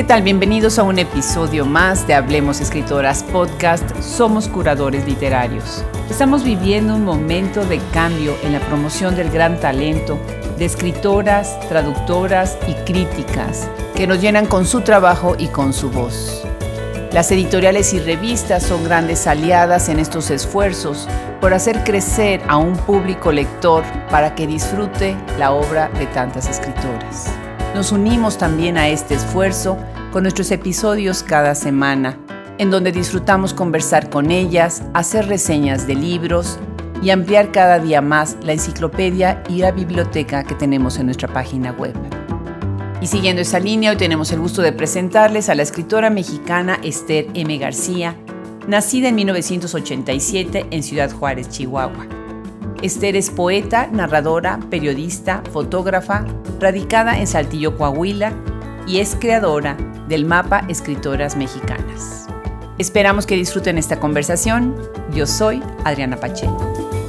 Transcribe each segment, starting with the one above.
¿Qué tal? Bienvenidos a un episodio más de Hablemos Escritoras Podcast. Somos curadores literarios. Estamos viviendo un momento de cambio en la promoción del gran talento de escritoras, traductoras y críticas que nos llenan con su trabajo y con su voz. Las editoriales y revistas son grandes aliadas en estos esfuerzos por hacer crecer a un público lector para que disfrute la obra de tantas escritoras. Nos unimos también a este esfuerzo con nuestros episodios cada semana, en donde disfrutamos conversar con ellas, hacer reseñas de libros y ampliar cada día más la enciclopedia y la biblioteca que tenemos en nuestra página web. Y siguiendo esa línea, hoy tenemos el gusto de presentarles a la escritora mexicana Esther M. García, nacida en 1987 en Ciudad Juárez, Chihuahua. Esther es poeta, narradora, periodista, fotógrafa, radicada en Saltillo, Coahuila, y es creadora del mapa Escritoras Mexicanas. Esperamos que disfruten esta conversación. Yo soy Adriana Pacheco.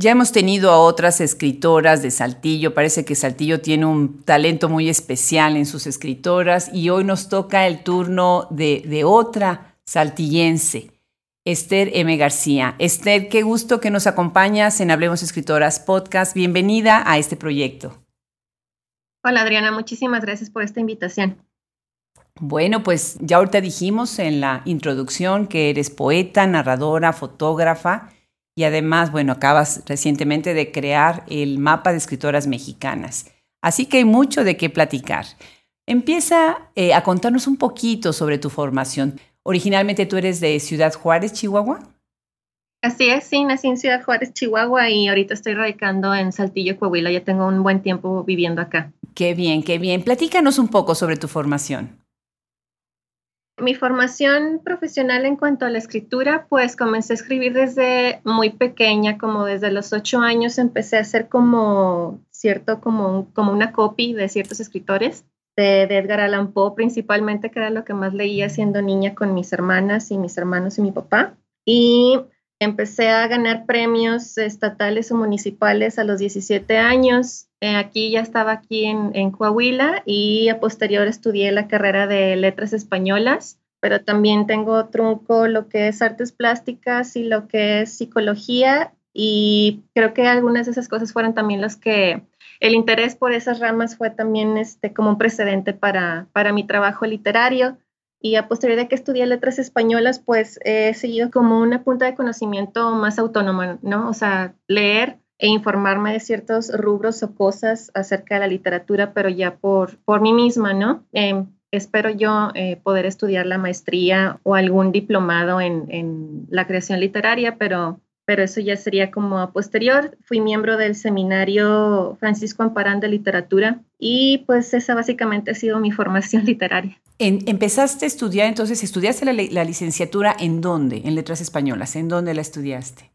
Ya hemos tenido a otras escritoras de Saltillo, parece que Saltillo tiene un talento muy especial en sus escritoras y hoy nos toca el turno de, otra saltillense, Esther M. García. Esther, qué gusto que nos acompañas en Hablemos Escritoras Podcast. Bienvenida a este proyecto. Hola Adriana, muchísimas gracias por esta invitación. Bueno, pues ya ahorita dijimos en la introducción que eres poeta, narradora, fotógrafa y además, bueno, acabas recientemente de crear el mapa de escritoras mexicanas. Así que hay mucho de qué platicar. Empieza eh, a contarnos un poquito sobre tu formación. Originalmente tú eres de Ciudad Juárez, Chihuahua. Así es, sí, nací en Ciudad Juárez, Chihuahua y ahorita estoy radicando en Saltillo, Coahuila. Ya tengo un buen tiempo viviendo acá. Qué bien, qué bien. Platícanos un poco sobre tu formación. Mi formación profesional en cuanto a la escritura, pues comencé a escribir desde muy pequeña, como desde los ocho años empecé a hacer como cierto, como, como una copy de ciertos escritores, de, Edgar Allan Poe principalmente, que era lo que más leía siendo niña con mis hermanas y mis hermanos y mi papá. Y empecé a ganar premios estatales o municipales a los 17 años. Eh, aquí ya estaba aquí en, en, Coahuila y a posterior estudié la carrera de letras españolas, pero también tengo trunco lo que es artes plásticas y lo que es psicología y creo que algunas de esas cosas fueron también las que el interés por esas ramas fue también este, como un precedente para, para mi trabajo literario y a posteriori de que estudié letras españolas, pues he seguido como una punta de conocimiento más autónoma, ¿no? O sea, leer e informarme de ciertos rubros o cosas acerca de la literatura, pero ya por, por mí misma, ¿no? Em, espero yo eh, poder estudiar la maestría o algún diplomado en, en la creación literaria, pero pero eso ya sería como a posterior. Fui miembro del seminario Francisco Amparán de Literatura y pues esa básicamente ha sido mi formación literaria. empezaste a estudiar, entonces, ¿estudiaste la, licenciatura en dónde? En letras españolas, ¿en dónde la estudiaste?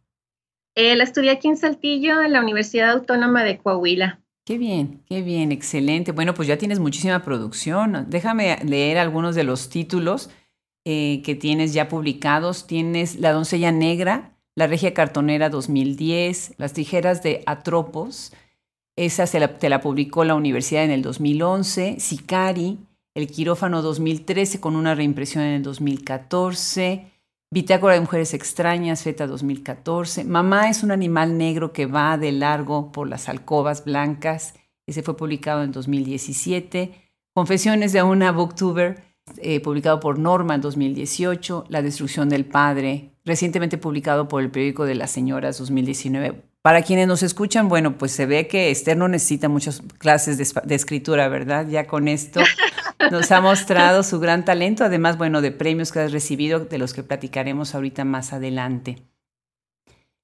Eh, la estudié aquí en Saltillo, en la Universidad Autónoma de Coahuila. Qué bien, qué bien, excelente. Bueno, pues ya tienes muchísima producción. Déjame leer algunos de los títulos eh, que tienes ya publicados. Tienes La doncella negra, la Regia Cartonera 2010, Las Tijeras de Atropos, esa se la, te la publicó la universidad en el 2011, Sicari, El Quirófano 2013 con una reimpresión en el 2014, Bitácora de Mujeres Extrañas, Feta 2014, Mamá es un animal negro que va de largo por las alcobas blancas, ese fue publicado en 2017, Confesiones de una booktuber, eh, publicado por Norma en 2018, La destrucción del padre, recientemente publicado por el periódico de las señoras 2019. Para quienes nos escuchan, bueno, pues se ve que Esther no necesita muchas clases de, escritura, ¿verdad? Ya con esto nos ha mostrado su gran talento, además, bueno, de premios que has recibido, de los que platicaremos ahorita más adelante.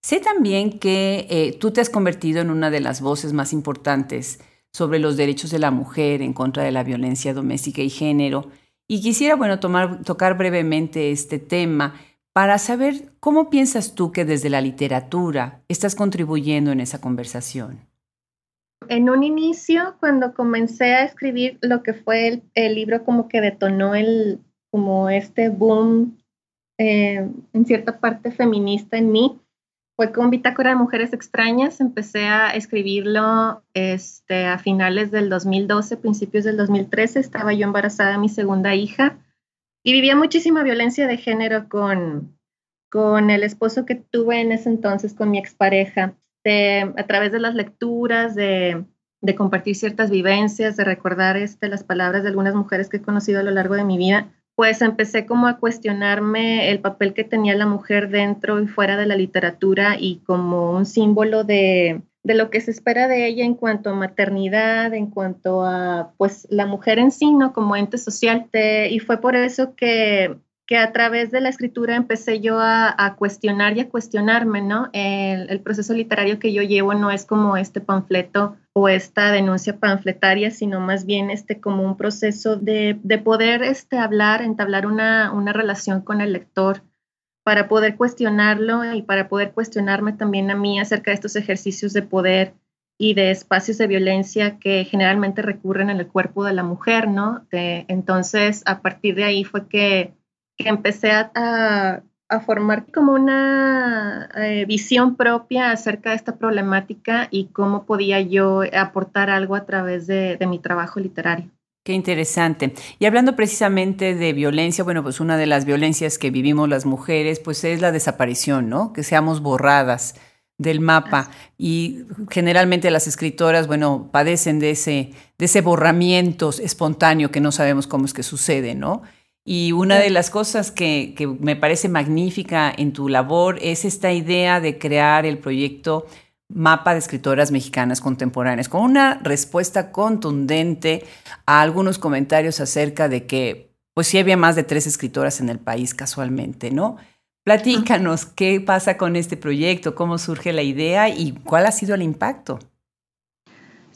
Sé también que eh, tú te has convertido en una de las voces más importantes sobre los derechos de la mujer en contra de la violencia doméstica y género. Y quisiera, bueno, tomar, tocar brevemente este tema para saber cómo piensas tú que desde la literatura estás contribuyendo en esa conversación. En un inicio, cuando comencé a escribir lo que fue el, libro, como que detonó el, como este boom eh, en cierta parte feminista en mí, fue con Bitácora de Mujeres Extrañas. Empecé a escribirlo este, a finales del 2012, principios del 2013. Estaba yo embarazada de mi segunda hija y vivía muchísima violencia de género con, con el esposo que tuve en ese entonces, con mi expareja. A través de las lecturas, de, de, compartir ciertas vivencias, de recordar este, las palabras de algunas mujeres que he conocido a lo largo de mi vida, pues empecé como a cuestionarme el papel que tenía la mujer dentro y fuera de la literatura y como un símbolo de, lo que se espera de ella en cuanto a maternidad, en cuanto a pues la mujer en sí, ¿no? Como ente social. y fue por eso que que a través de la escritura empecé yo a, cuestionar y a cuestionarme, ¿no? El, proceso literario que yo llevo no es como este panfleto o esta denuncia panfletaria, sino más bien este como un proceso de, poder este, hablar, entablar una, una relación con el lector para poder cuestionarlo y para poder cuestionarme también a mí acerca de estos ejercicios de poder y de espacios de violencia que generalmente recurren en el cuerpo de la mujer, ¿no? entonces, a partir de ahí fue que que empecé a, formar como una eh, visión propia acerca de esta problemática y cómo podía yo aportar algo a través de, mi trabajo literario. Qué interesante. Y hablando precisamente de violencia, bueno, pues una de las violencias que vivimos las mujeres, pues es la desaparición, ¿no? Que seamos borradas del mapa. Y generalmente las escritoras, bueno, padecen de ese, de ese borramiento espontáneo que no sabemos cómo es que sucede, ¿no? Y una de las cosas que, me parece magnífica en tu labor es esta idea de crear el proyecto Mapa de Escritoras Mexicanas Contemporáneas, con una respuesta contundente a algunos comentarios acerca de que, pues sí había más de tres escritoras en el país casualmente, ¿no? Platícanos qué pasa con este proyecto, cómo surge la idea y cuál ha sido el impacto.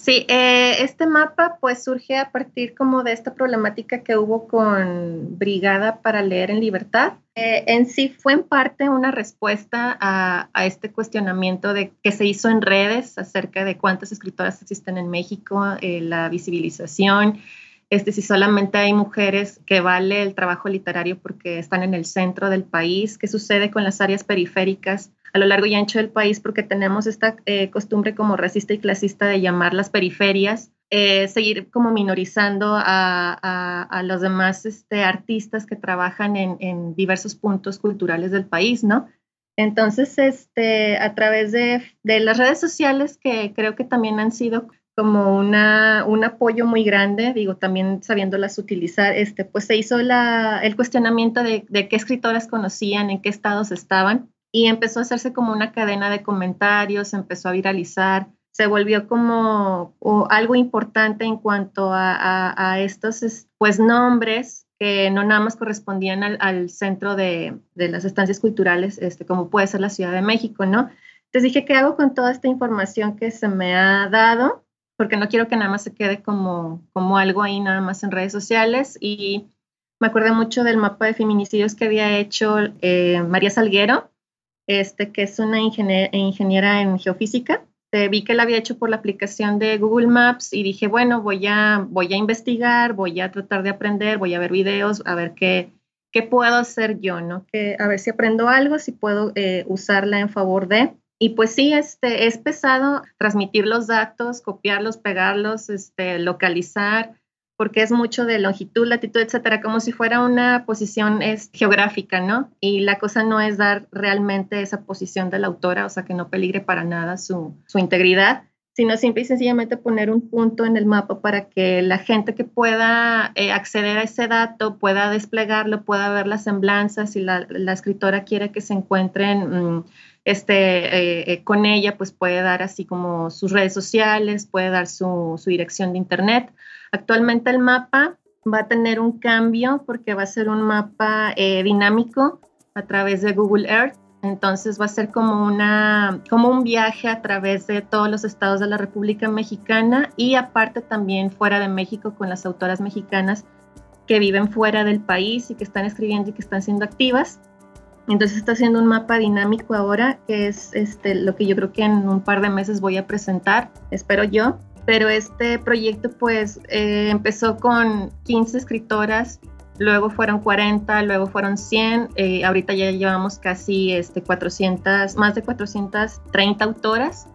Sí, eh, este mapa pues surge a partir como de esta problemática que hubo con Brigada para Leer en Libertad. Eh, en sí fue en parte una respuesta a, este cuestionamiento de que se hizo en redes acerca de cuántas escritoras existen en México, eh, la visibilización, este, si solamente hay mujeres que vale el trabajo literario porque están en el centro del país, qué sucede con las áreas periféricas a lo largo y ancho del país porque tenemos esta eh, costumbre como racista y clasista de llamar las periferias, eh, seguir como minorizando a, los demás este, artistas que trabajan en, diversos puntos culturales del país, ¿no? Entonces, este, a través de, las redes sociales, que creo que también han sido como una, un apoyo muy grande, digo, también sabiéndolas utilizar, este, pues se hizo la, el cuestionamiento de, de, qué escritoras conocían, en qué estados estaban, y empezó a hacerse como una cadena de comentarios, empezó a viralizar, se volvió como algo importante en cuanto a, estos pues nombres que no nada más correspondían al, centro de, las estancias culturales, este, como puede ser la Ciudad de México, ¿no? Entonces dije, ¿qué hago con toda esta información que se me ha dado? Porque no quiero que nada más se quede como, como algo ahí nada más en redes sociales. Y me acuerdo mucho del mapa de feminicidios que había hecho eh, María Salguero, este, que es una ingeniera en geofísica. vi que la había hecho por la aplicación de Google Maps y dije, bueno, voy a, voy a investigar, voy a tratar de aprender, voy a ver videos, a ver qué, qué puedo hacer yo, ¿no? Que, a ver si aprendo algo, si puedo eh, usarla en favor de. Y pues sí, este, es pesado transmitir los datos, copiarlos, pegarlos, este, localizar, porque es mucho de longitud, latitud, etcétera, como si fuera una posición es, geográfica, ¿no? Y la cosa no es dar realmente esa posición de la autora, o sea, que no peligre para nada su, su integridad, sino simple y sencillamente poner un punto en el mapa para que la gente que pueda eh, acceder a ese dato pueda desplegarlo, pueda ver las semblanzas, si la, la escritora quiere que se encuentren mm, este, eh, eh, con ella, pues puede dar así como sus redes sociales, puede dar su, su dirección de internet Actualmente el mapa va a tener un cambio porque va a ser un mapa eh, dinámico a través de Google Earth. Entonces va a ser como, una, como un viaje a través de todos los estados de la República Mexicana y aparte también fuera de México con las autoras mexicanas que viven fuera del país y que están escribiendo y que están siendo activas. Entonces está haciendo un mapa dinámico ahora, que es este, lo que yo creo que en un par de meses voy a presentar, espero yo pero este proyecto pues eh, empezó con 15 escritoras luego fueron 40, luego fueron 100, eh, ahorita ya llevamos casi este, 400, más de 430 autoras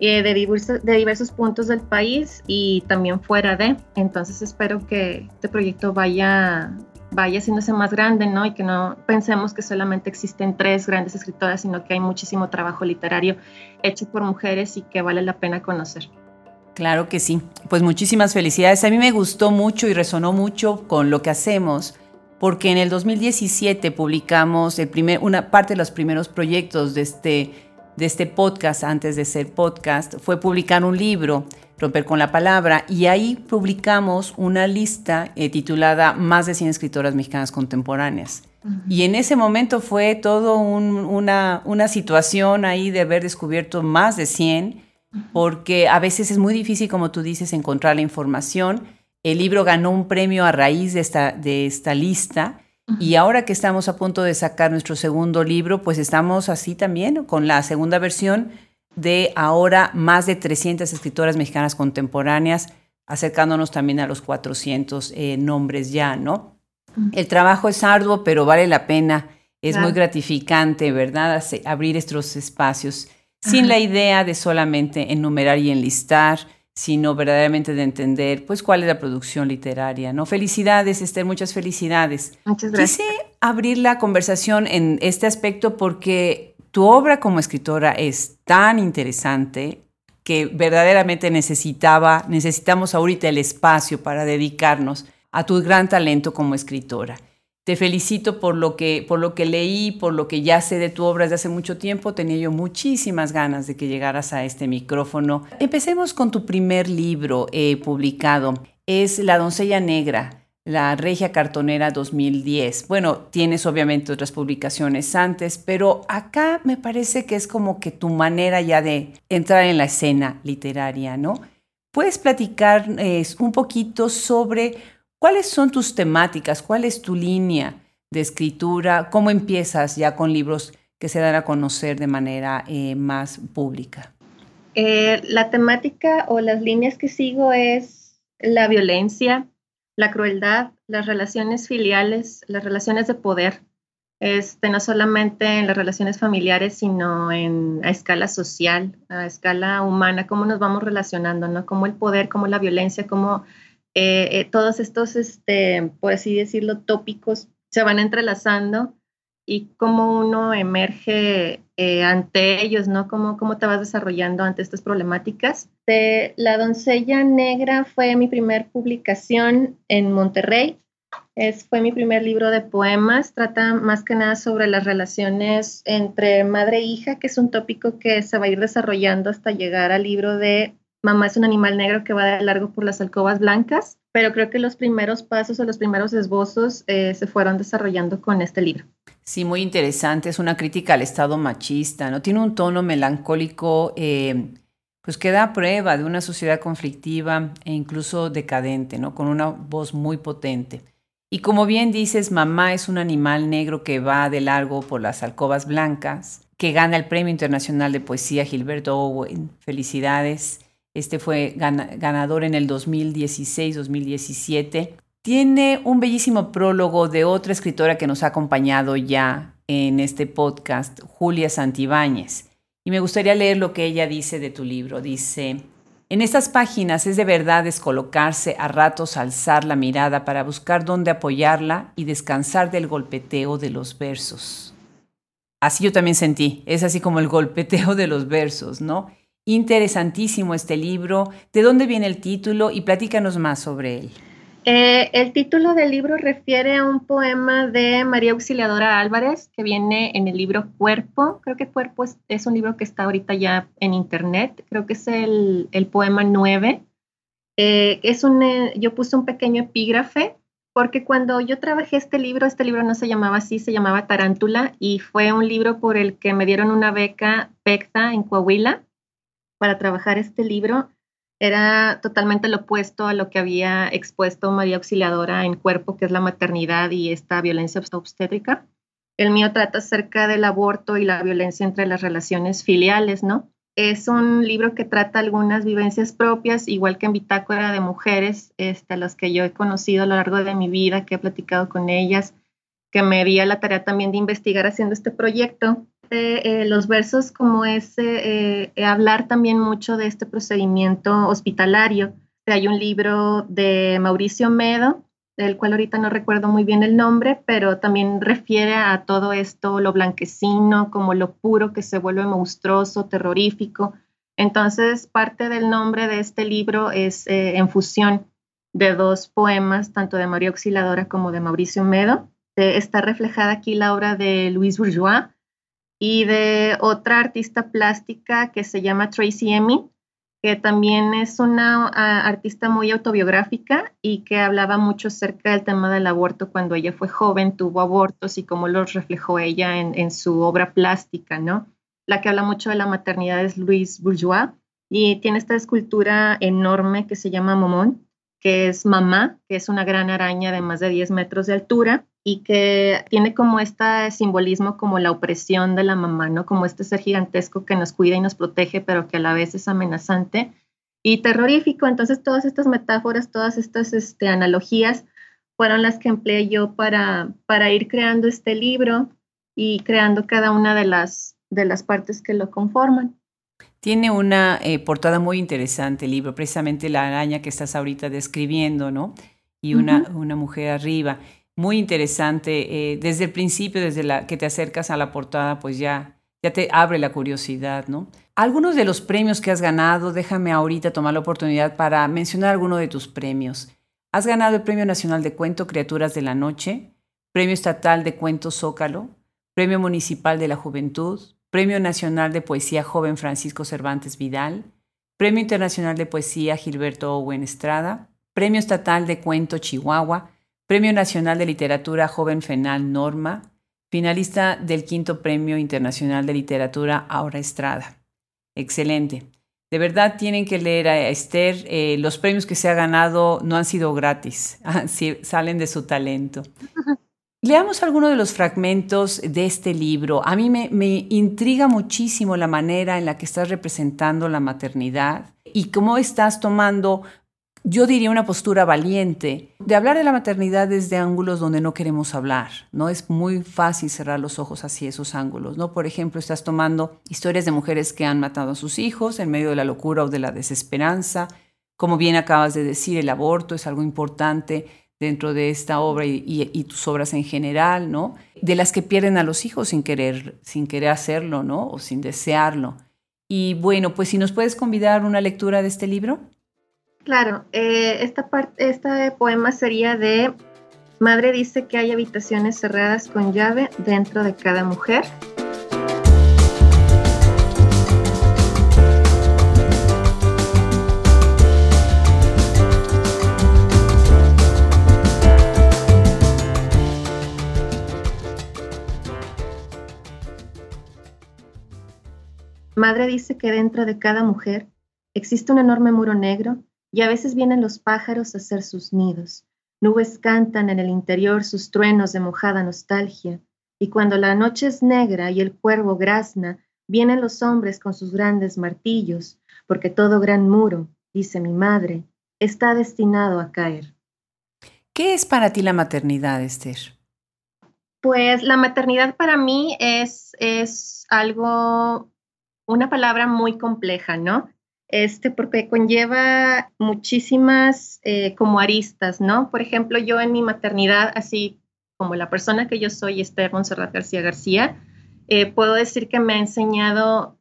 eh, de, diversos, de diversos puntos del país y también fuera de. Entonces espero que este proyecto vaya, vaya haciéndose más grande, ¿no? Y que no pensemos que solamente existen tres grandes escritoras, sino que hay muchísimo trabajo literario hecho por mujeres y que vale la pena conocer. Claro que sí. Pues muchísimas felicidades. A mí me gustó mucho y resonó mucho con lo que hacemos, porque en el 2017 publicamos el primer, una parte de los primeros proyectos de este, de este podcast, antes de ser podcast, fue publicar un libro, Romper con la Palabra, y ahí publicamos una lista eh, titulada Más de 100 escritoras mexicanas contemporáneas. Y en ese momento fue todo una, una situación ahí de haber descubierto más de 100 porque a veces es muy difícil, como tú dices, encontrar la información. El libro ganó un premio a raíz de esta, de esta lista y ahora que estamos a punto de sacar nuestro segundo libro, pues estamos así también con la segunda versión de ahora más de 300 escritoras mexicanas contemporáneas, acercándonos también a los 400 eh, nombres ya, ¿no? El trabajo es arduo, pero vale la pena. Es muy gratificante, ¿verdad? Abrir estos espacios sin la idea de solamente enumerar y enlistar, sino verdaderamente de entender pues cuál es la producción literaria, ¿no? Felicidades, Esther, muchas felicidades. Muchas gracias. Quise abrir la conversación en este aspecto porque tu obra como escritora es tan interesante que verdaderamente necesitaba, necesitamos ahorita el espacio para dedicarnos a tu gran talento como escritora. Te felicito por lo, que, por lo que leí, por lo que ya sé de tu obra desde hace mucho tiempo. Tenía yo muchísimas ganas de que llegaras a este micrófono. Empecemos con tu primer libro eh, publicado. Es La doncella negra, la Regia Cartonera 2010. Bueno, tienes obviamente otras publicaciones antes, pero acá me parece que es como que tu manera ya de entrar en la escena literaria, ¿no? ¿Puedes platicar eh, un poquito sobre ¿Cuáles son tus temáticas? ¿Cuál es tu línea de escritura? ¿Cómo empiezas ya con libros que se dan a conocer de manera eh, más pública? Eh, la temática o las líneas que sigo es la violencia, la crueldad, las relaciones filiales, las relaciones de poder. Este, no solamente en las relaciones familiares, sino en, a escala social, a escala humana, cómo nos vamos relacionando, ¿no? Cómo el poder, cómo la violencia, cómo eh, eh, todos estos, este, por así decirlo, tópicos se van entrelazando y cómo uno emerge eh, ante ellos, ¿no? Cómo, cómo te vas desarrollando ante estas problemáticas. De La doncella negra fue mi primer publicación en Monterrey. Es, fue mi primer libro de poemas. Trata más que nada sobre las relaciones entre madre e hija, que es un tópico que se va a ir desarrollando hasta llegar al libro de Mamá es un animal negro que va de largo por las alcobas blancas, pero creo que los primeros pasos o los primeros esbozos eh, se fueron desarrollando con este libro. Sí, muy interesante. Es una crítica al Estado machista, ¿no? Tiene un tono melancólico, eh, pues que da prueba de una sociedad conflictiva e incluso decadente, ¿no? Con una voz muy potente. Y como bien dices, mamá es un animal negro que va de largo por las alcobas blancas, que gana el Premio Internacional de Poesía Gilberto Owen. Felicidades. Este fue ganador en el 2016-2017. Tiene un bellísimo prólogo de otra escritora que nos ha acompañado ya en este podcast, Julia Santibáñez. Y me gustaría leer lo que ella dice de tu libro. Dice, en estas páginas es de verdad descolocarse, a ratos alzar la mirada para buscar dónde apoyarla y descansar del golpeteo de los versos. Así yo también sentí, es así como el golpeteo de los versos, ¿no? Interesantísimo este libro. ¿De dónde viene el título? Y platícanos más sobre él. Eh, el título del libro refiere a un poema de María Auxiliadora Álvarez que viene en el libro Cuerpo. Creo que Cuerpo es, un libro que está ahorita ya en internet. Creo que es el, poema 9. Eh, es un, eh, yo puse un pequeño epígrafe porque cuando yo trabajé este libro, este libro no se llamaba así, se llamaba Tarántula y fue un libro por el que me dieron una beca PECTA en Coahuila para trabajar este libro era totalmente lo opuesto a lo que había expuesto María Auxiliadora en Cuerpo, que es la maternidad y esta violencia obstétrica. El mío trata acerca del aborto y la violencia entre las relaciones filiales, ¿no? Es un libro que trata algunas vivencias propias, igual que en Bitácora de Mujeres, este, las que yo he conocido a lo largo de mi vida, que he platicado con ellas, que me di a la tarea también de investigar haciendo este proyecto. Eh, los versos como es eh, hablar también mucho de este procedimiento hospitalario. Hay un libro de Mauricio Medo, del cual ahorita no recuerdo muy bien el nombre, pero también refiere a todo esto, lo blanquecino, como lo puro que se vuelve monstruoso, terrorífico. Entonces, parte del nombre de este libro es eh, en fusión de dos poemas, tanto de María Auxiliadora como de Mauricio Medo. Eh, está reflejada aquí la obra de Louise Bourgeois y de otra artista plástica que se llama Tracy Emin, que también es una artista muy autobiográfica y que hablaba mucho acerca del tema del aborto cuando ella fue joven, tuvo abortos y cómo los reflejó ella en, su obra plástica, ¿no? La que habla mucho de la maternidad es Louise Bourgeois y tiene esta escultura enorme que se llama Momón, que es mamá, que es una gran araña de más de 10 metros de altura y que tiene como este simbolismo como la opresión de la mamá, ¿no? Como este ser gigantesco que nos cuida y nos protege, pero que a la vez es amenazante y terrorífico. Entonces, todas estas metáforas, todas estas este, analogías fueron las que empleé yo para, para ir creando este libro y creando cada una de las, de las partes que lo conforman. Tiene una eh, portada muy interesante el libro, precisamente la araña que estás ahorita describiendo, ¿no? Y una, una mujer arriba muy interesante. Eh, desde el principio, desde la que te acercas a la portada, pues ya, ya te abre la curiosidad, ¿no? Algunos de los premios que has ganado, déjame ahorita tomar la oportunidad para mencionar algunos de tus premios. Has ganado el Premio Nacional de Cuento Criaturas de la Noche, Premio Estatal de Cuento Zócalo, Premio Municipal de la Juventud, Premio Nacional de Poesía Joven Francisco Cervantes Vidal, Premio Internacional de Poesía Gilberto Owen Estrada, Premio Estatal de Cuento Chihuahua, Premio Nacional de Literatura Joven Fenal Norma, finalista del quinto Premio Internacional de Literatura Aura Estrada. Excelente. De verdad tienen que leer a Esther. Eh, los premios que se ha ganado no han sido gratis, salen de su talento. Leamos algunos de los fragmentos de este libro. A mí me, intriga muchísimo la manera en la que estás representando la maternidad y cómo estás tomando yo diría una postura valiente de hablar de la maternidad desde ángulos donde no queremos hablar, ¿no? Es muy fácil cerrar los ojos hacia esos ángulos, ¿no? Por ejemplo, estás tomando historias de mujeres que han matado a sus hijos en medio de la locura o de la desesperanza. Como bien acabas de decir, el aborto es algo importante dentro de esta obra y, tus obras en general, ¿no? De las que pierden a los hijos sin querer, sin querer hacerlo, ¿no? O sin desearlo. Y bueno, pues si nos puedes convidar una lectura de este libro. Claro, eh, esta parte, este poema sería de Madre dice que hay habitaciones cerradas con llave dentro de cada mujer. Madre dice que dentro de cada mujer existe un enorme muro negro y a veces vienen los pájaros a hacer sus nidos. Nubes cantan en el interior sus truenos de mojada nostalgia, y cuando la noche es negra y el cuervo grazna, vienen los hombres con sus grandes martillos, porque todo gran muro, dice mi madre, está destinado a caer. ¿Qué es para ti la maternidad, Esther? Pues la maternidad para mí es, es algo, una palabra muy compleja, ¿no? este, porque conlleva muchísimas eh, como aristas, ¿no? Por ejemplo, yo en mi maternidad, así como la persona que yo soy, Esther Monserrat García García, eh, puedo decir que me ha enseñado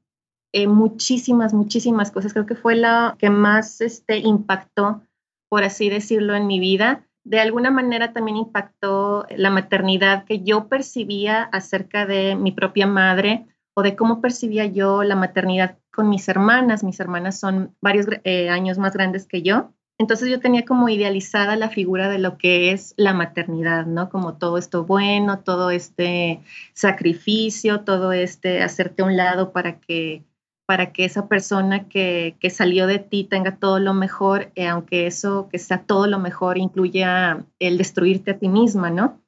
eh, muchísimas, muchísimas cosas. Creo que fue la que más este, impactó, por así decirlo, en mi vida. De alguna manera también impactó la maternidad que yo percibía acerca de mi propia madre o de cómo percibía yo la maternidad con mis hermanas. Mis hermanas son varios eh, años más grandes que yo. Entonces yo tenía como idealizada la figura de lo que es la maternidad, ¿no? Como todo esto bueno, todo este sacrificio, todo este hacerte a un lado para que, para que esa persona que, que salió de ti tenga todo lo mejor, eh, aunque eso que sea todo lo mejor incluya el destruirte a ti misma, ¿no?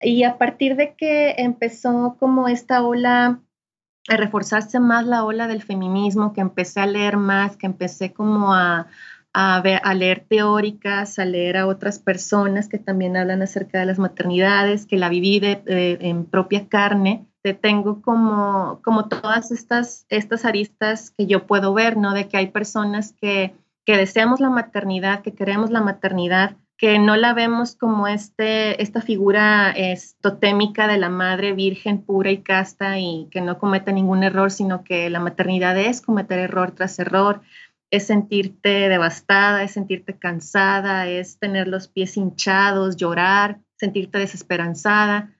Y a partir de que empezó como esta ola a reforzarse más la ola del feminismo, que empecé a leer más, que empecé como a, a, leer teóricas, a leer a otras personas que también hablan acerca de las maternidades, que la viví en propia carne, te tengo como, como todas estas, estas aristas que yo puedo ver, ¿no? De que hay personas que, que deseamos la maternidad, que queremos la maternidad, que no la vemos como este, esta figura es, totémica de la madre virgen pura y casta y que no comete ningún error, sino que la maternidad es cometer error tras error, es sentirte devastada, es sentirte cansada, es tener los pies hinchados, llorar, sentirte desesperanzada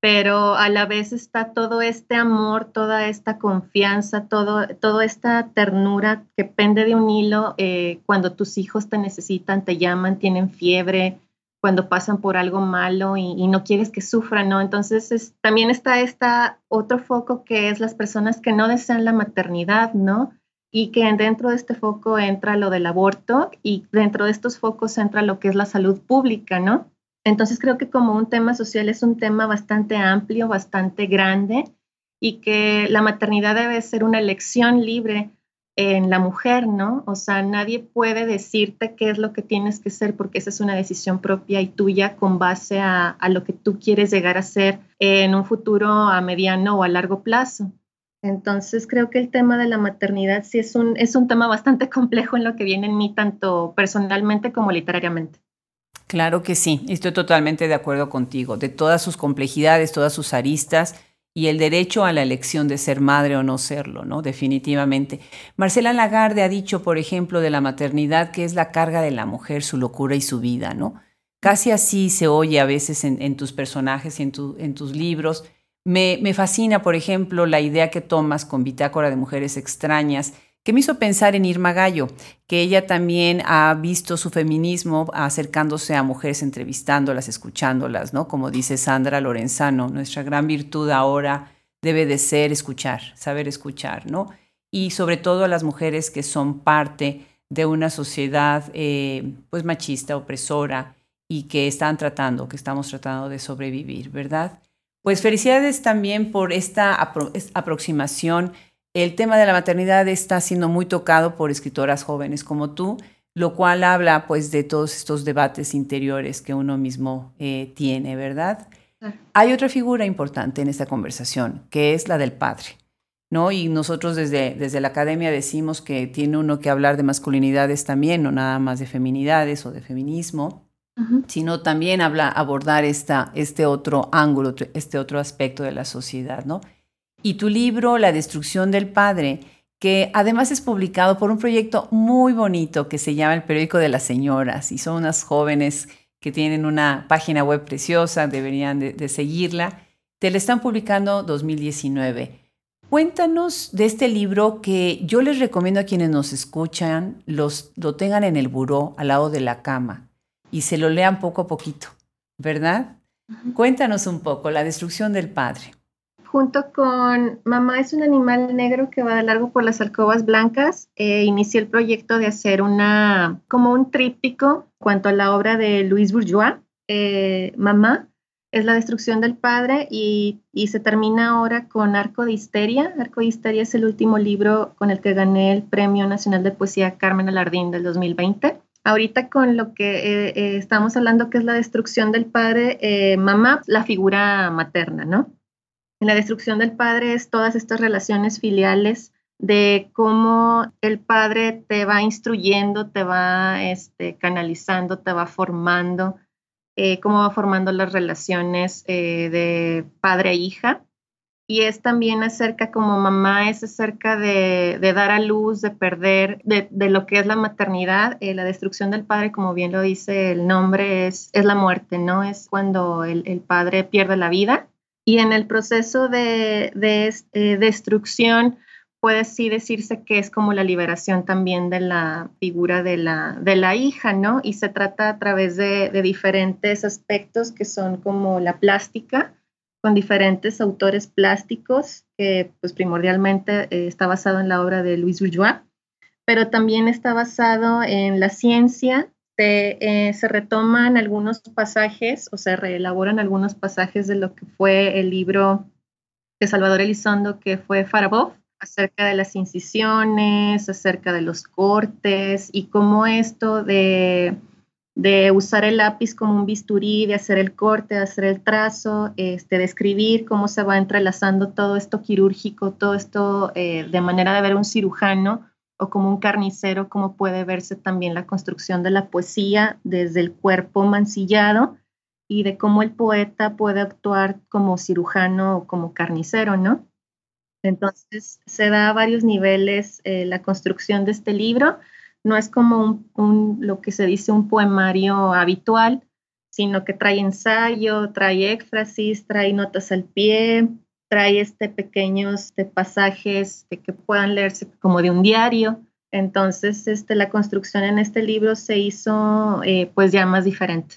pero a la vez está todo este amor, toda esta confianza, todo, toda esta ternura que pende de un hilo eh, cuando tus hijos te necesitan, te llaman, tienen fiebre, cuando pasan por algo malo y, no quieres que sufran, ¿no? Entonces también está esta otro foco que es las personas que no desean la maternidad, ¿no? Y que dentro de este foco entra lo del aborto y dentro de estos focos entra lo que es la salud pública, ¿no? Entonces creo que como un tema social es un tema bastante amplio, bastante grande y que la maternidad debe ser una elección libre en la mujer, ¿no? O sea, nadie puede decirte qué es lo que tienes que ser porque esa es una decisión propia y tuya con base a, lo que tú quieres llegar a ser en un futuro a mediano o a largo plazo. Entonces creo que el tema de la maternidad sí es un, es un tema bastante complejo en lo que viene en mí, tanto personalmente como literariamente. Claro que sí, estoy totalmente de acuerdo contigo, de todas sus complejidades, todas sus aristas y el derecho a la elección de ser madre o no serlo, ¿no? Definitivamente. Marcela Lagarde ha dicho, por ejemplo, de la maternidad que es la carga de la mujer, su locura y su vida, ¿no? Casi así se oye a veces en, tus personajes y en, en tus libros. Me, me fascina, por ejemplo, la idea que tomas con Bitácora de Mujeres Extrañas, que me hizo pensar en Irma Gallo, que ella también ha visto su feminismo acercándose a mujeres, entrevistándolas, escuchándolas, ¿no? Como dice Sandra Lorenzano, nuestra gran virtud ahora debe de ser escuchar, saber escuchar, ¿no? Y sobre todo a las mujeres que son parte de una sociedad eh, pues machista, opresora y que están tratando, que estamos tratando de sobrevivir, ¿verdad? Pues felicidades también por esta aproximación el tema de la maternidad está siendo muy tocado por escritoras jóvenes como tú, lo cual habla pues de todos estos debates interiores que uno mismo eh, tiene, ¿verdad? Hay otra figura importante en esta conversación, que es la del padre, ¿no? Y nosotros desde, desde la academia decimos que tiene uno que hablar de masculinidades también, no nada más de feminidades o de feminismo, sino también habla, abordar esta, este otro ángulo, este otro aspecto de la sociedad, ¿no? Y tu libro La destrucción del padre, que además es publicado por un proyecto muy bonito que se llama El Periódico de las Señoras y son unas jóvenes que tienen una página web preciosa, deberían de, seguirla. Te la están publicando 2019. Cuéntanos de este libro que yo les recomiendo a quienes nos escuchan, los, lo tengan en el buró al lado de la cama y se lo lean poco a poquito, ¿verdad? Cuéntanos un poco, La destrucción del padre junto con Mamá es un animal negro que va de largo por las alcobas blancas, eh, inicié el proyecto de hacer una, como un tríptico cuanto a la obra de Luis Bourgeois, eh, Mamá, es la destrucción del padre y, y, se termina ahora con Arco de Histeria. Arco de Histeria es el último libro con el que gané el Premio Nacional de Poesía Carmen Alardín del 2020. Ahorita con lo que eh, estamos hablando que es la destrucción del padre, mamá, la figura materna, ¿no? En la destrucción del padre es todas estas relaciones filiales de cómo el padre te va instruyendo, te va este, canalizando, te va formando, eh, cómo va formando las relaciones eh, de padre e hija. Y es también acerca, como mamá, es acerca de, dar a luz, de perder, de, lo que es la maternidad. Eh, la destrucción del padre, como bien lo dice el nombre, es, la muerte, ¿no? Es cuando el padre pierde la vida y en el proceso de, eh, destrucción puede sí decirse que es como la liberación también de la figura de la, de la hija, ¿no? Y se trata a través de, diferentes aspectos que son como la plástica, con diferentes autores plásticos, que pues primordialmente eh, está basado en la obra de Louis Bourgeois, pero también está basado en la ciencia, eh, se, retoman algunos pasajes o se reelaboran algunos pasajes de lo que fue el libro de Salvador Elizondo, que fue Farabov, acerca de las incisiones, acerca de los cortes y cómo esto de, de usar el lápiz como un bisturí, de hacer el corte, de hacer el trazo, este, de escribir, cómo se va entrelazando todo esto quirúrgico, todo esto eh, de manera de ver un cirujano o como un carnicero, cómo puede verse también la construcción de la poesía desde el cuerpo mancillado y de cómo el poeta puede actuar como cirujano o como carnicero, ¿no? Entonces, se da a varios niveles eh, la construcción de este libro. No es como un, lo que se dice un poemario habitual, sino que trae ensayo, trae éfrasis, trae notas al pie, trae este pequeños este, pasajes que puedan leerse como de un diario. Entonces, este, la construcción en este libro se hizo eh, pues ya más diferente.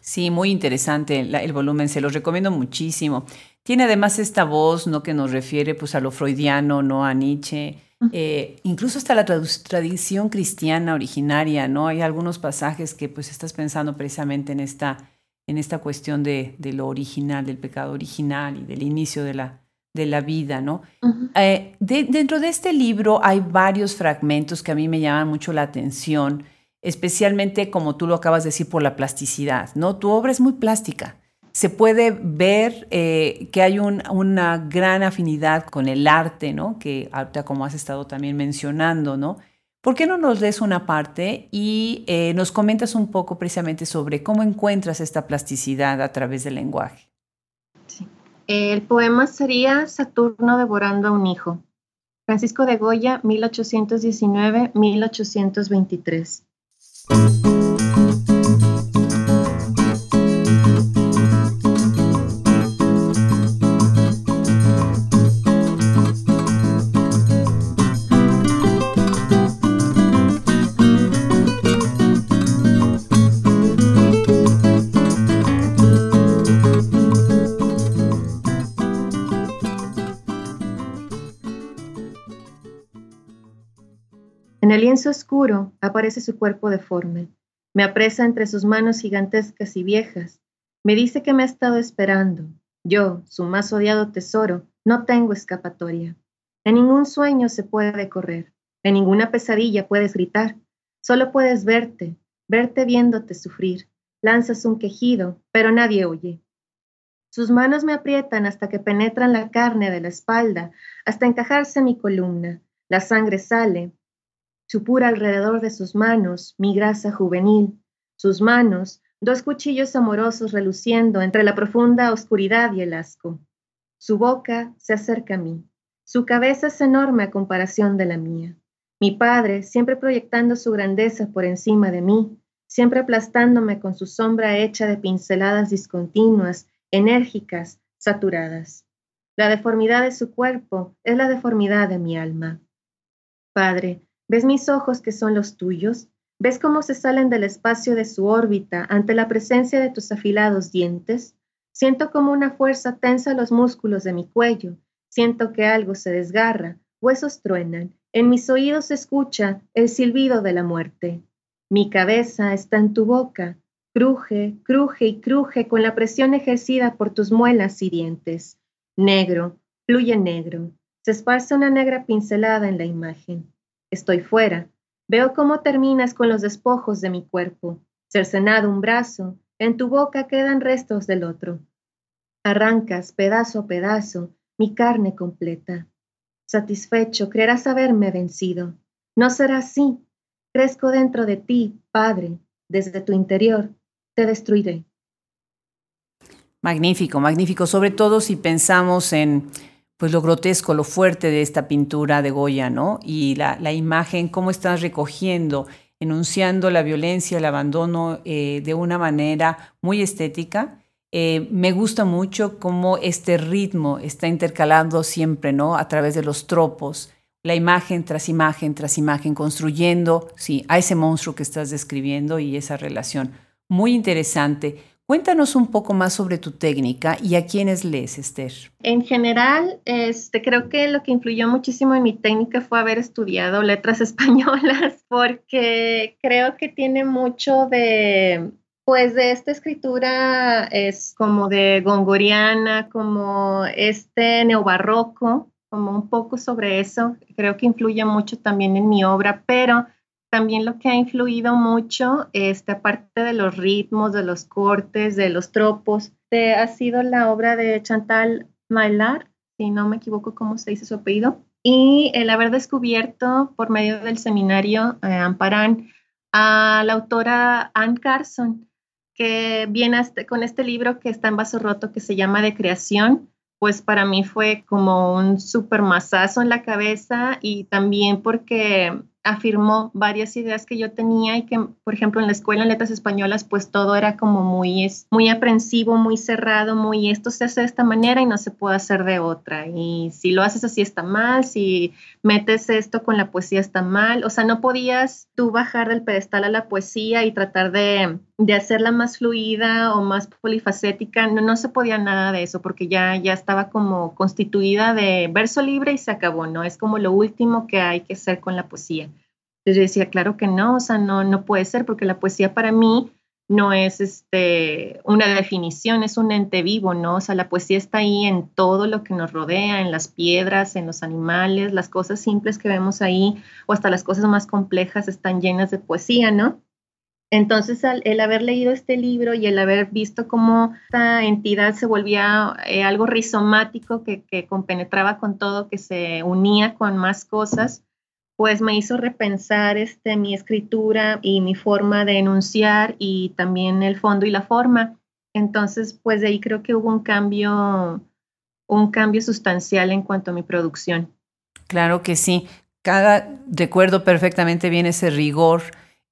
Sí, muy interesante el volumen, se los recomiendo muchísimo. Tiene además esta voz, ¿no? Que nos refiere pues a lo freudiano, ¿no? A Nietzsche. Eh, incluso hasta la tradición cristiana originaria, ¿no? Hay algunos pasajes que pues estás pensando precisamente en esta, en esta cuestión de, lo original, del pecado original y del inicio de la, de la vida, ¿no? Eh, dentro de este libro hay varios fragmentos que a mí me llaman mucho la atención, especialmente como tú lo acabas de decir por la plasticidad, ¿no? Tu obra es muy plástica se puede ver eh, que hay una gran afinidad con el arte, ¿no? Que ahorita como has estado también mencionando, ¿no? ¿Por qué no nos lees una parte y eh, nos comentas un poco precisamente sobre cómo encuentras esta plasticidad a través del lenguaje? El poema sería Saturno devorando a un hijo. Francisco de Goya, 1819-1823. En el lienzo oscuro aparece su cuerpo deforme. Me apresa entre sus manos gigantescas y viejas. Me dice que me ha estado esperando. Yo, su más odiado tesoro, no tengo escapatoria. En ningún sueño se puede correr. En ninguna pesadilla puedes gritar. Solo puedes verte, verte viéndote sufrir. Lanzas un quejido, pero nadie oye. Sus manos me aprietan hasta que penetran la carne de la espalda, hasta encajarse en mi columna. La sangre sale, supura alrededor de sus manos mi grasa juvenil, sus manos, dos cuchillos amorosos reluciendo entre la profunda oscuridad y el asco. Su boca se acerca a mí, su cabeza es enorme a comparación de la mía. Mi padre, siempre proyectando su grandeza por encima de mí, siempre aplastándome con su sombra hecha de pinceladas discontinuas, enérgicas, saturadas. La deformidad de su cuerpo es la deformidad de mi alma. Padre, ¿Ves mis ojos que son los tuyos? ¿Ves cómo se salen del espacio de su órbita ante la presencia de tus afilados dientes? Siento como una fuerza tensa los músculos de mi cuello. Siento que algo se desgarra, huesos truenan. En mis oídos se escucha el silbido de la muerte. Mi cabeza está en tu boca. Cruje, cruje y cruje con la presión ejercida por tus muelas y dientes. Negro, fluye negro. Se esparce una negra pincelada en la imagen. Estoy fuera. Veo cómo terminas con los despojos de mi cuerpo. Cercenado un brazo, en tu boca quedan restos del otro. Arrancas pedazo a pedazo mi carne completa. Satisfecho, creerás haberme vencido. No será así. Crezco dentro de ti, Padre. Desde tu interior te destruiré. Magnífico, magnífico. Sobre todo si pensamos en pues lo grotesco, lo fuerte de esta pintura de Goya, ¿no? Y la, imagen, cómo estás recogiendo, enunciando la violencia, el abandono eh, de una manera muy estética. Eh, me gusta mucho cómo este ritmo está intercalando siempre, ¿no? A través de los tropos, la imagen tras imagen tras imagen, construyendo, sí, a ese monstruo que estás describiendo y esa relación. Muy interesante. Cuéntanos un poco más sobre tu técnica y a quiénes lees, Esther. En general, este, creo que lo que influyó muchísimo en mi técnica fue haber estudiado letras españolas, porque creo que tiene mucho de, Pues de esta escritura es como de gongoriana, como este neobarroco, como un poco sobre eso. Creo que influye mucho también en mi obra, pero también lo que ha influido mucho, aparte de los ritmos, de los cortes, de los tropos, ha sido la obra de Chantal Maillard, si no me equivoco cómo se dice su apellido, y el haber descubierto por medio del seminario eh, Amparán a la autora Anne Carson, que viene este, con este libro que está en vaso roto que se llama De Creación, pues para mí fue como un súper masazo en la cabeza y también porque afirmó varias ideas que yo tenía y que, por ejemplo, en la escuela en letras españolas, pues todo era como muy, muy aprensivo, muy cerrado, muy esto se hace de esta manera y no se puede hacer de otra. Y si lo haces así está mal, si metes esto con la poesía está mal. O sea, no podías tú bajar del pedestal a la poesía y tratar de, de hacerla más fluida o más polifacética. No, no se podía nada de eso porque ya, ya estaba como constituida de verso libre y se acabó, ¿no? Es como lo último que hay que hacer con la poesía. Entonces yo decía, claro que no, o sea, no, no puede ser, porque la poesía para mí no es este, una definición, es un ente vivo, ¿no? O sea, la poesía está ahí en todo lo que nos rodea, en las piedras, en los animales, las cosas simples que vemos ahí, o hasta las cosas más complejas están llenas de poesía, ¿no? Entonces, el haber leído este libro y el haber visto cómo esta entidad se volvía eh, algo rizomático que, que compenetraba con todo, que se unía con más cosas, pues me hizo repensar este, mi escritura y mi forma de enunciar y también el fondo y la forma. Entonces, pues de ahí creo que hubo un cambio, un cambio sustancial en cuanto a mi producción. Claro que sí. Cada, recuerdo perfectamente bien ese rigor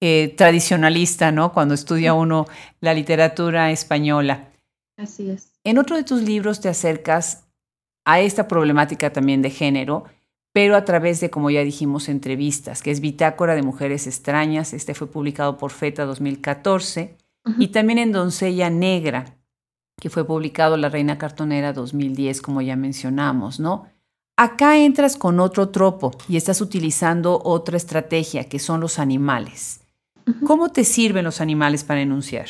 eh, tradicionalista, ¿no? Cuando estudia uno la literatura española. Así es. En otro de tus libros te acercas a esta problemática también de género pero a través de, como ya dijimos, entrevistas, que es Bitácora de Mujeres Extrañas, este fue publicado por FETA 2014, y también en Doncella Negra, que fue publicado La Reina Cartonera 2010, como ya mencionamos, ¿no? Acá entras con otro tropo y estás utilizando otra estrategia, que son los animales. ¿Cómo te sirven los animales para enunciar?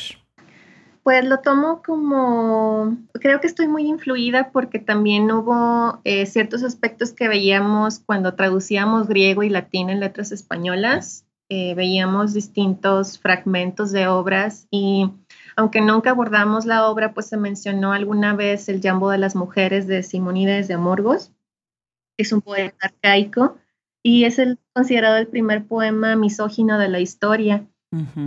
Pues lo tomo como, creo que estoy muy influida porque también hubo eh, ciertos aspectos que veíamos cuando traducíamos griego y latín en letras españolas. Eh, veíamos distintos fragmentos de obras y aunque nunca abordamos la obra, pues se mencionó alguna vez el Jambo de las Mujeres de Simonides de Amorgos. Es un poeta arcaico y es el, considerado el primer poema misógino de la historia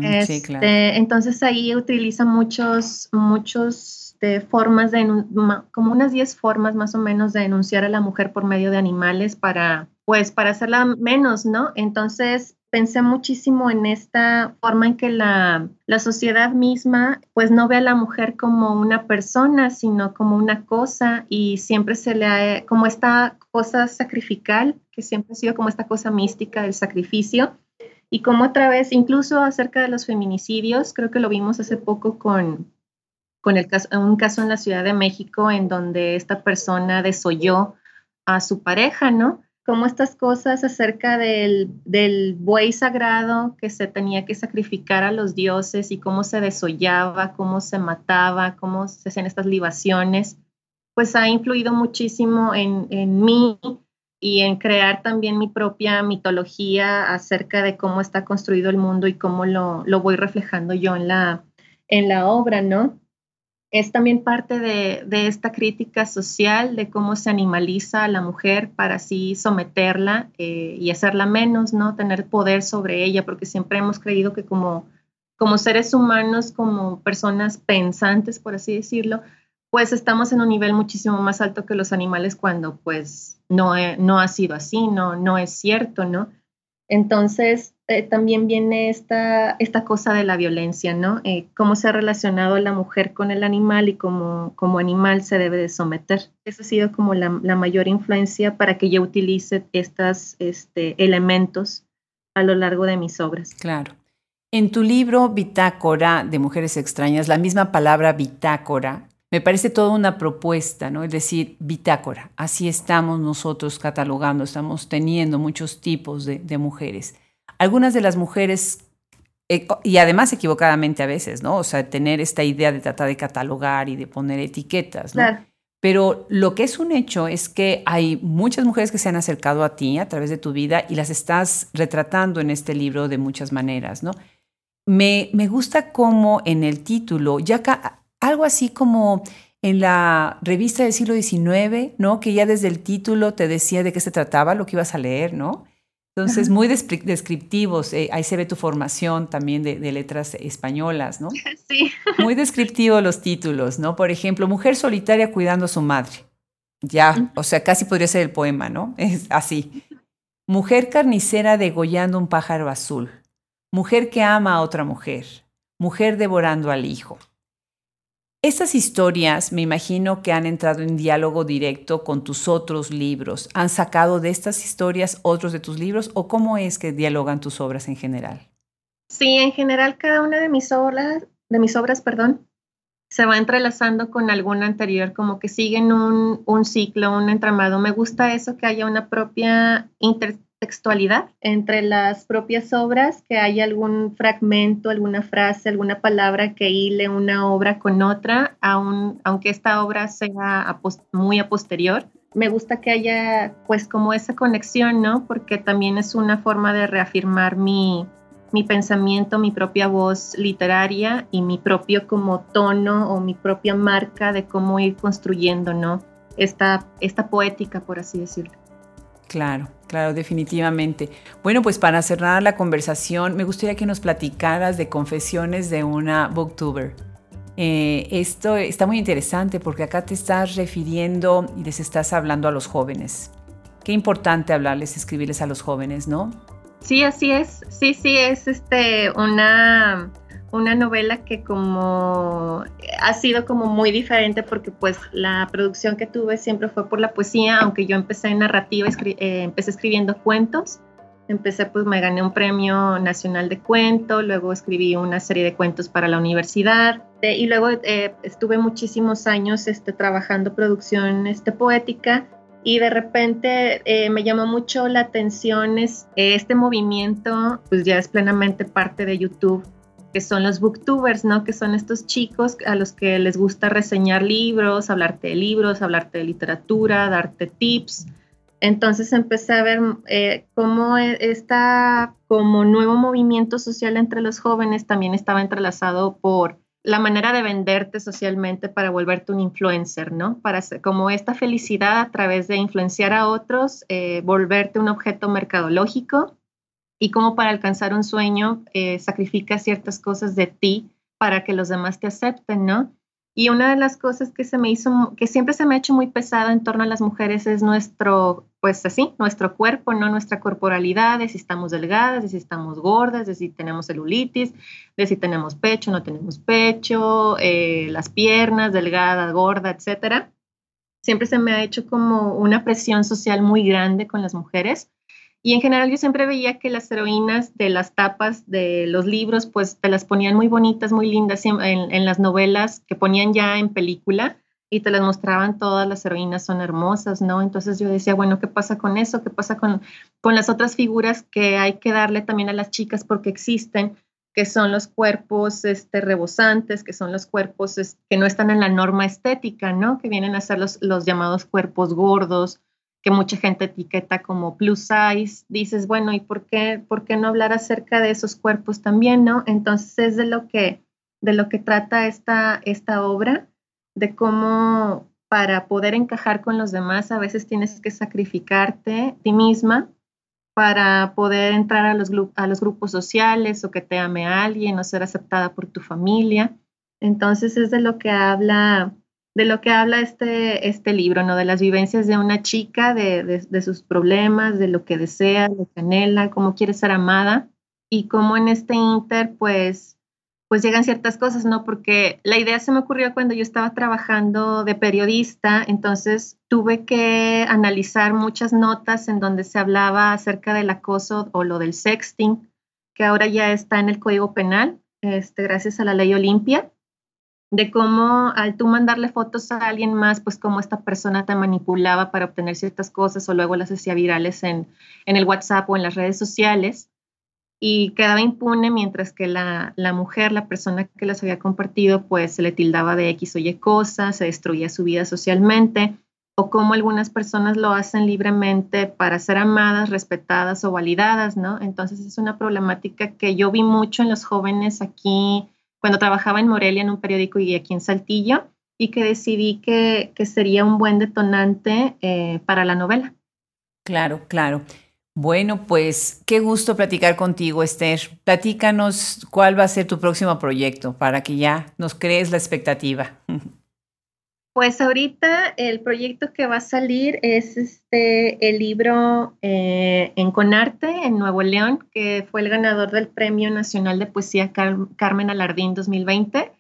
este, entonces ahí utiliza muchos, muchos formas de, como unas 10 formas más o menos de denunciar a la mujer por medio de animales para, pues, para hacerla menos, ¿no? Entonces pensé muchísimo en esta forma en que la, la sociedad misma, pues, no ve a la mujer como una persona, sino como una cosa y siempre se le ha, como esta cosa sacrificial, que siempre ha sido como esta cosa mística del sacrificio y como otra vez, incluso acerca de los feminicidios, creo que lo vimos hace poco con, con un caso en la Ciudad de México en donde esta persona desoyó a su pareja, ¿no? Como estas cosas acerca del, del buey sagrado que se tenía que sacrificar a los dioses y cómo se desollaba, cómo se mataba, cómo se hacían estas libaciones, pues ha influido muchísimo en, en mí y en crear también mi propia mitología acerca de cómo está construido el mundo y cómo lo, lo voy reflejando yo en la, en la obra, ¿no? Es también parte de, de, esta crítica social de cómo se animaliza a la mujer para así someterla eh, y hacerla menos, ¿no? Tener poder sobre ella, porque siempre hemos creído que como, como seres humanos, como personas pensantes, por así decirlo, pues estamos en un nivel muchísimo más alto que los animales cuando pues no, no ha sido así, no, no es cierto, ¿no? Entonces, eh, también viene esta, esta cosa de la violencia, ¿no? Eh, cómo se ha relacionado la mujer con el animal y cómo como animal se debe de someter. Eso ha sido como la, mayor influencia para que yo utilice estos este, elementos a lo largo de mis obras. Claro. En tu libro Bitácora de Mujeres Extrañas, la misma palabra bitácora me parece toda una propuesta, ¿no? Es decir, bitácora. Así estamos nosotros catalogando, estamos teniendo muchos tipos de, mujeres. Algunas de las mujeres Eh, y además equivocadamente a veces, ¿no? O sea, tener esta idea de tratar de catalogar y de poner etiquetas, ¿no? Claro. Pero lo que es un hecho es que hay muchas mujeres que se han acercado a ti a través de tu vida y las estás retratando en este libro de muchas maneras, ¿no? Me, me gusta como en el título, ya algo así como en la revista del siglo XIX, ¿no? Que ya desde el título te decía de qué se trataba, lo que ibas a leer, ¿no? Entonces, muy descriptivos. Eh, ahí se ve tu formación también de, letras españolas, ¿no? Sí. Muy descriptivos los títulos, ¿no? Por ejemplo, Mujer solitaria cuidando a su madre. Ya, o sea, casi podría ser el poema, ¿no? Es así. Mujer carnicera degollando un pájaro azul. Mujer que ama a otra mujer. Mujer devorando al hijo. Estas historias me imagino que han entrado en diálogo directo con tus otros libros. ¿Han sacado de estas historias otros de tus libros o cómo es que dialogan tus obras en general? Sí, en general cada una de mis obras, de mis obras, perdón, se va entrelazando con alguna anterior, como que siguen un, un ciclo, un entramado. Me gusta eso que haya una propia inter textualidad entre las propias obras, que haya algún fragmento, alguna frase, alguna palabra que hile una obra con otra, aunque esta obra sea muy a posterior. Me gusta que haya pues como esa conexión, ¿no? Porque también es una forma de reafirmar mi, mi pensamiento, mi propia voz literaria y mi propio como tono o mi propia marca de cómo ir construyendo, ¿no? Esta, esta poética, por así decirlo. Claro, claro, definitivamente. Bueno, pues para cerrar la conversación, me gustaría que nos platicaras de confesiones de una booktuber. Eh, esto está muy interesante porque acá te estás refiriendo y les estás hablando a los jóvenes. Qué importante hablarles, escribirles a los jóvenes, ¿no? Sí, así es. Sí, sí, es este una una novela que como ha sido como muy diferente porque pues la producción que tuve siempre fue por la poesía, aunque yo empecé en narrativa, eh, empecé escribiendo cuentos, empecé pues me gané un premio nacional de cuento, luego escribí una serie de cuentos para la universidad y luego eh, estuve muchísimos años este, trabajando producción este, poética y de repente eh, me llamó mucho la atención es, este movimiento, pues ya es plenamente parte de YouTube que son los booktubers, ¿no? Que son estos chicos a los que les gusta reseñar libros, hablarte de libros, hablarte de literatura, darte tips. Entonces empecé a ver eh, cómo e, esta como nuevo movimiento social entre los jóvenes también estaba entrelazado por la manera de venderte socialmente para volverte un influencer, ¿no? Para como esta felicidad a través de influenciar a otros, eh, volverte un objeto mercadológico y cómo para alcanzar un sueño eh, sacrificas ciertas cosas de ti para que los demás te acepten, ¿no? Y una de las cosas que se me hizo, que siempre se me ha hecho muy pesado en torno a las mujeres es nuestro, pues así, nuestro cuerpo, no nuestra corporalidad, de si estamos delgadas, de si estamos gordas, de si tenemos celulitis, de si tenemos pecho, no tenemos pecho, eh, las piernas, delgada, gorda, etcétera. Siempre se me ha hecho como una presión social muy grande con las mujeres y en general yo siempre veía que las heroínas de las tapas de los libros, pues te las ponían muy bonitas, muy lindas en, las novelas que ponían ya en película y te las mostraban todas las heroínas son hermosas, ¿no? Entonces yo decía, bueno, ¿qué pasa con eso? ¿Qué pasa con, con las otras figuras que hay que darle también a las chicas porque existen? que son los cuerpos este, rebosantes, que son los cuerpos que no están en la norma estética, ¿no? Que vienen a ser los, los llamados cuerpos gordos, que mucha gente etiqueta como plus size, dices, bueno, ¿y por qué, por qué no hablar acerca de esos cuerpos también, no? Entonces es de lo que, de lo que trata esta, esta obra, de cómo para poder encajar con los demás a veces tienes que sacrificarte ti misma para poder entrar a los, a los grupos sociales o que te ame alguien o ser aceptada por tu familia. Entonces es de lo que habla de lo que habla este, este libro, ¿no? De las vivencias de una chica, de, de, sus problemas, de lo que desea, lo que anhela, cómo quiere ser amada y cómo en este inter, pues, pues llegan ciertas cosas, ¿no? Porque la idea se me ocurrió cuando yo estaba trabajando de periodista, entonces tuve que analizar muchas notas en donde se hablaba acerca del acoso o lo del sexting, que ahora ya está en el Código Penal, este, gracias a la ley Olimpia de cómo al tú mandarle fotos a alguien más, pues cómo esta persona te manipulaba para obtener ciertas cosas o luego las hacía virales en, en el WhatsApp o en las redes sociales. y quedaba impune mientras que la, la, mujer, la persona que las había compartido, pues se le tildaba de X o Y cosas, se destruía su vida socialmente, o como algunas personas lo hacen libremente para ser amadas, respetadas o validadas, ¿no? Entonces es una problemática que yo vi mucho en los jóvenes aquí cuando trabajaba en Morelia en un periódico y aquí en Saltillo, y que decidí que, que sería un buen detonante eh, para la novela. Claro, claro. Bueno, pues qué gusto platicar contigo, Esther. Platícanos cuál va a ser tu próximo proyecto para que ya nos crees la expectativa. Pues ahorita el proyecto que va a salir es este el libro eh, en Conarte en Nuevo León, que fue el ganador del Premio Nacional de Poesía Carmen Alardín 2020.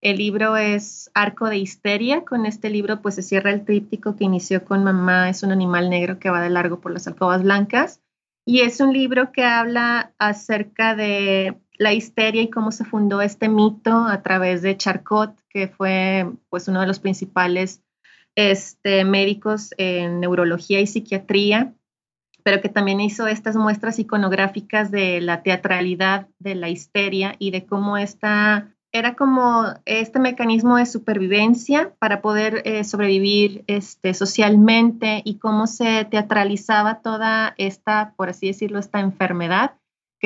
El libro es Arco de Histeria. Con este libro pues se cierra el tríptico que inició con Mamá es un animal negro que va de largo por las alcobas blancas. Y es un libro que habla acerca de la histeria y cómo se fundó este mito a través de Charcot, que fue pues uno de los principales este, médicos en neurología y psiquiatría, pero que también hizo estas muestras iconográficas de la teatralidad de la histeria y de cómo esta era como este mecanismo de supervivencia para poder eh, sobrevivir este, socialmente y cómo se teatralizaba toda esta, por así decirlo, esta enfermedad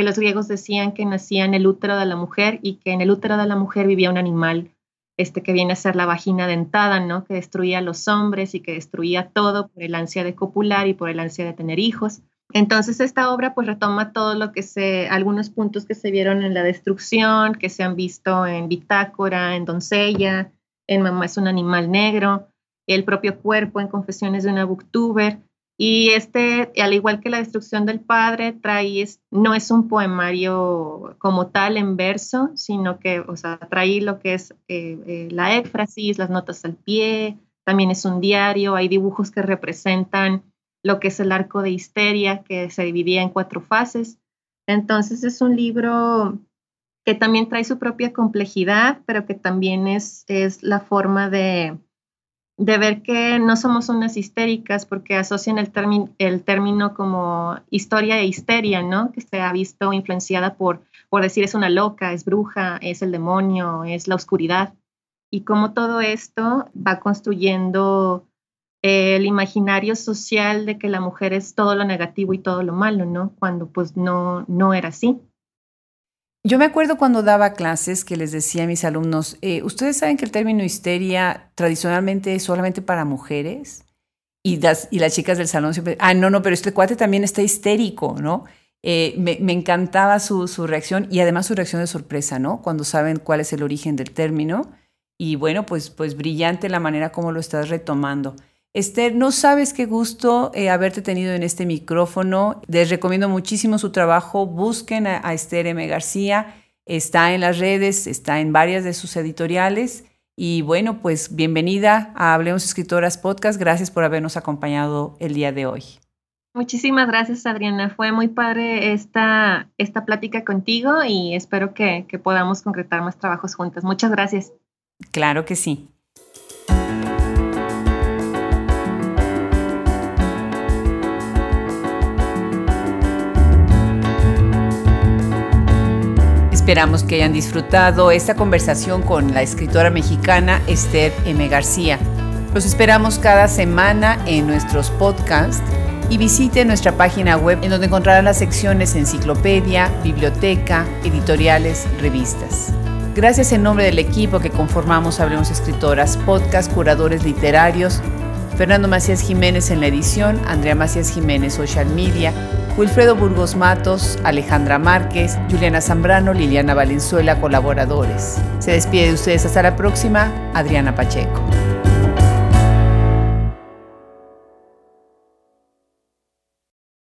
que los griegos decían que nacía en el útero de la mujer y que en el útero de la mujer vivía un animal este, que viene a ser la vagina dentada, ¿no? que destruía a los hombres y que destruía todo por el ansia de copular y por el ansia de tener hijos. Entonces esta obra pues retoma todo lo que se, algunos puntos que se vieron en la destrucción, que se han visto en Bitácora, en Doncella, en Mamá es un animal negro, el propio cuerpo en Confesiones de una booktuber. Y este, al igual que la destrucción del padre, trae, no es un poemario como tal en verso, sino que, o sea, trae lo que es eh, eh, la éfrasis, las notas al pie, también es un diario, hay dibujos que representan lo que es el arco de histeria, que se dividía en cuatro fases. Entonces es un libro que también trae su propia complejidad, pero que también es, es la forma de, de ver que no somos unas histéricas porque asocian el, el término como historia e histeria, ¿no? Que se ha visto influenciada por, por decir es una loca, es bruja, es el demonio, es la oscuridad. Y cómo todo esto va construyendo el imaginario social de que la mujer es todo lo negativo y todo lo malo, ¿no? Cuando pues no, no era así. Yo me acuerdo cuando daba clases que les decía a mis alumnos, eh, ustedes saben que el término histeria tradicionalmente es solamente para mujeres y las, chicas del salón siempre, ah, no, no, pero este cuate también está histérico, ¿no? Eh, me, me, encantaba su, su, reacción y además su reacción de sorpresa, ¿no? Cuando saben cuál es el origen del término. Y bueno, pues, pues brillante la manera como lo estás retomando. Esther, no sabes qué gusto eh, haberte tenido en este micrófono. Les recomiendo muchísimo su trabajo. Busquen a, Esther M. García. Está en las redes, está en varias de sus editoriales. Y bueno, pues bienvenida a Hablemos Escritoras Podcast. Gracias por habernos acompañado el día de hoy. Muchísimas gracias, Adriana. Fue muy padre esta, esta plática contigo y espero que, que podamos concretar más trabajos juntas. Muchas gracias. Claro que sí. Esperamos que hayan disfrutado esta conversación con la escritora mexicana Esther M. García. Los esperamos cada semana en nuestros podcasts y visite nuestra página web en donde encontrarán las secciones enciclopedia, biblioteca, editoriales, revistas. Gracias en nombre del equipo que conformamos Hablemos Escritoras, podcast, curadores literarios, Fernando Macías Jiménez en la edición, Andrea Macías Jiménez Social Media, Wilfredo Burgos Matos, Alejandra Márquez, Juliana Zambrano, Liliana Valenzuela, colaboradores. Se despide de ustedes hasta la próxima, Adriana Pacheco.